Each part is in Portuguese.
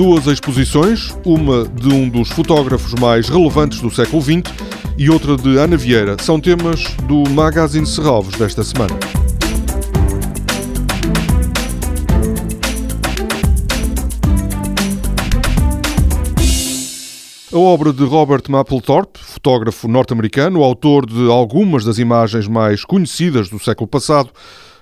duas exposições, uma de um dos fotógrafos mais relevantes do século XX e outra de Ana Vieira, são temas do Magazine Serralvos desta semana. A obra de Robert Mapplethorpe, fotógrafo norte-americano, autor de algumas das imagens mais conhecidas do século passado,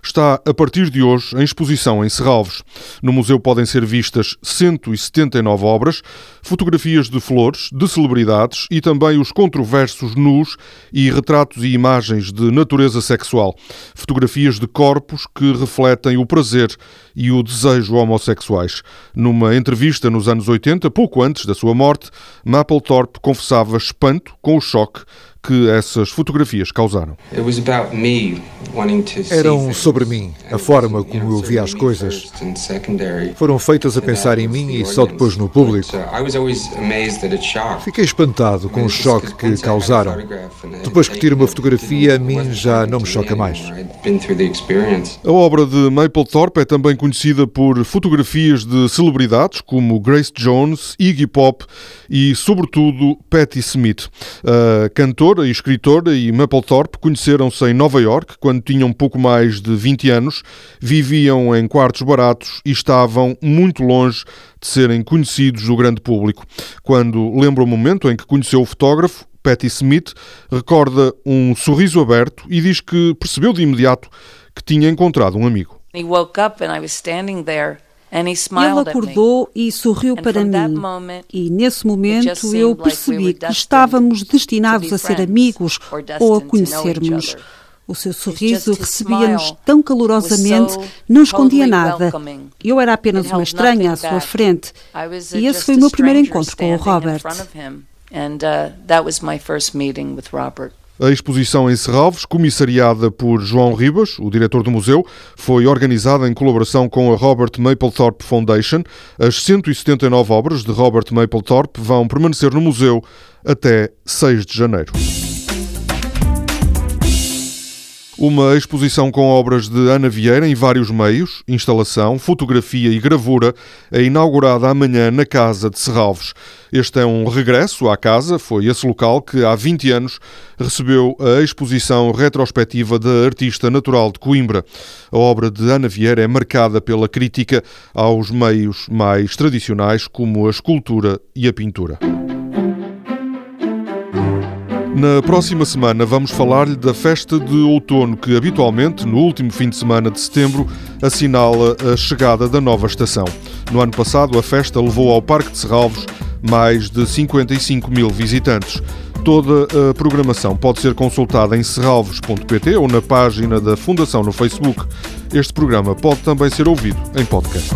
está a partir de hoje em exposição em Serralves. No museu podem ser vistas 179 obras, fotografias de flores, de celebridades e também os controversos nus e retratos e imagens de natureza sexual. Fotografias de corpos que refletem o prazer e o desejo homossexuais. Numa entrevista nos anos 80, pouco antes da sua morte, Mapplethorpe confessava espanto com o choque que essas fotografias causaram. Eram sobre mim, a forma como eu via as coisas. Foram feitas a pensar em mim e só depois no público. Uh, Fiquei espantado com o choque que causaram. Depois que tiro uma fotografia, a mim já não me choca mais. A obra de Mapplethorpe é também conhecida por fotografias de celebridades como Grace Jones, Iggy Pop e, sobretudo, Patti Smith. A cantora e escritora e Mapplethorpe conheceram-se em Nova York quando tinham pouco mais de 20 anos, viviam em quartos baratos e estavam muito longe de serem conhecidos do grande público. Quando lembra o momento em que conheceu o fotógrafo, Patti Smith recorda um sorriso aberto e diz que percebeu de imediato que tinha encontrado um amigo. He woke up and I was standing there ele acordou e sorriu para mim, e nesse momento eu percebi que estávamos destinados a ser amigos ou a conhecermos. O seu sorriso recebia-nos tão calorosamente, não escondia nada. Eu era apenas uma estranha à sua frente. E esse foi o meu primeiro encontro com o Robert. And uh, that was my first meeting with Robert. A exposição em Serralves, comissariada por João Ribas, o diretor do museu, foi organizada em colaboração com a Robert Mapplethorpe Foundation. As 179 obras de Robert Mapplethorpe vão permanecer no museu até 6 de janeiro. Uma exposição com obras de Ana Vieira em vários meios, instalação, fotografia e gravura, é inaugurada amanhã na Casa de Serralves. Este é um regresso à casa, foi esse local que há 20 anos recebeu a exposição retrospectiva da artista natural de Coimbra. A obra de Ana Vieira é marcada pela crítica aos meios mais tradicionais como a escultura e a pintura. Na próxima semana vamos falar-lhe da festa de outono que habitualmente, no último fim de semana de setembro, assinala a chegada da nova estação. No ano passado, a festa levou ao Parque de Serralvos mais de 55 mil visitantes. Toda a programação pode ser consultada em serralvos.pt ou na página da Fundação no Facebook. Este programa pode também ser ouvido em podcast.